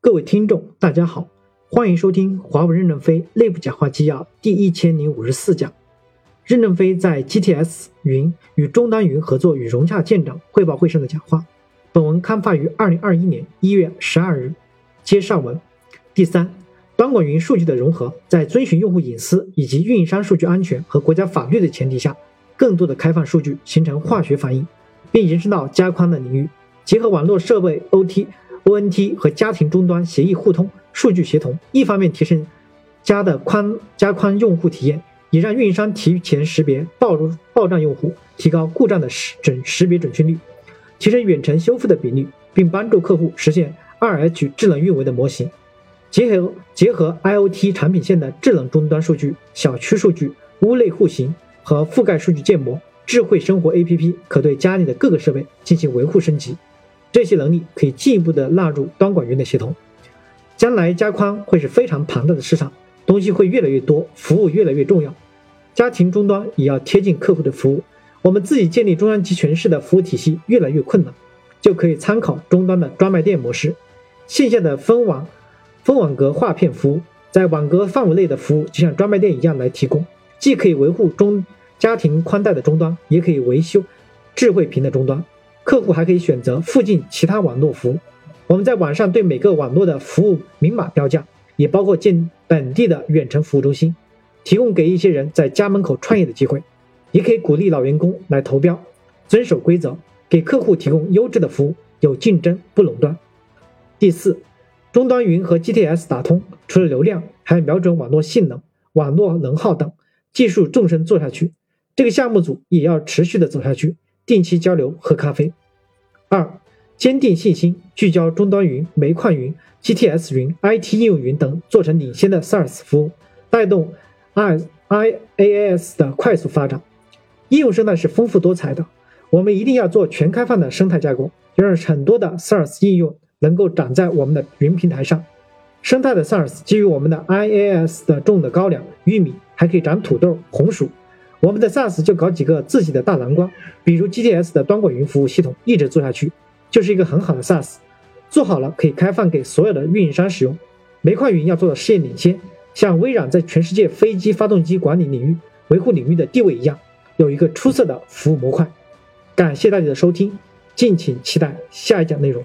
各位听众，大家好，欢迎收听华为任正非内部讲话纪要第一千零五十四讲。任正非在 GTS 云与终端云合作与融洽建档汇报会上的讲话。本文刊发于二零二一年一月十二日。接上文。第三，端管云数据的融合，在遵循用户隐私以及运营商数据安全和国家法律的前提下，更多的开放数据形成化学反应，并延伸到加宽的领域，结合网络设备 OT。ONT 和家庭终端协议互通、数据协同，一方面提升加的宽加宽用户体验，也让运营商提前识别暴露爆障用户，提高故障的识准识别准确率，提升远程修复的比例，并帮助客户实现二 H 智能运维的模型。结合结合 IoT 产品线的智能终端数据、小区数据、屋内户型和覆盖数据建模，智慧生活 APP 可对家里的各个设备进行维护升级。这些能力可以进一步的纳入端管云的系统。将来加宽会是非常庞大的市场，东西会越来越多，服务越来越重要。家庭终端也要贴近客户的服务。我们自己建立中央集权式的服务体系越来越困难，就可以参考终端的专卖店模式，线下的分网分网格划片服务，在网格范围内的服务就像专卖店一样来提供，既可以维护中家庭宽带的终端，也可以维修智慧屏的终端。客户还可以选择附近其他网络服务。我们在网上对每个网络的服务明码标价，也包括建本地的远程服务中心，提供给一些人在家门口创业的机会。也可以鼓励老员工来投标，遵守规则，给客户提供优质的服务，有竞争不垄断。第四，终端云和 GTS 打通，除了流量，还要瞄准网络性能、网络能耗等技术纵深做下去。这个项目组也要持续的走下去。定期交流喝咖啡。二，坚定信心，聚焦终端云、煤矿云、GTS 云、IT 应用云等，做成领先的 SaaS 服务，带动 I IaaS 的快速发展。应用生态是丰富多彩的，我们一定要做全开放的生态架构，让很多的 SaaS 应用能够长在我们的云平台上。生态的 SaaS 基于我们的 IaaS 的种的高粱、玉米，还可以长土豆、红薯。我们的 SaaS 就搞几个自己的大蓝光，比如 GTS 的端管云服务系统，一直做下去，就是一个很好的 SaaS，做好了可以开放给所有的运营商使用。煤矿云要做到事业领先，像微软在全世界飞机发动机管理领域、维护领域的地位一样，有一个出色的服务模块。感谢大家的收听，敬请期待下一讲内容。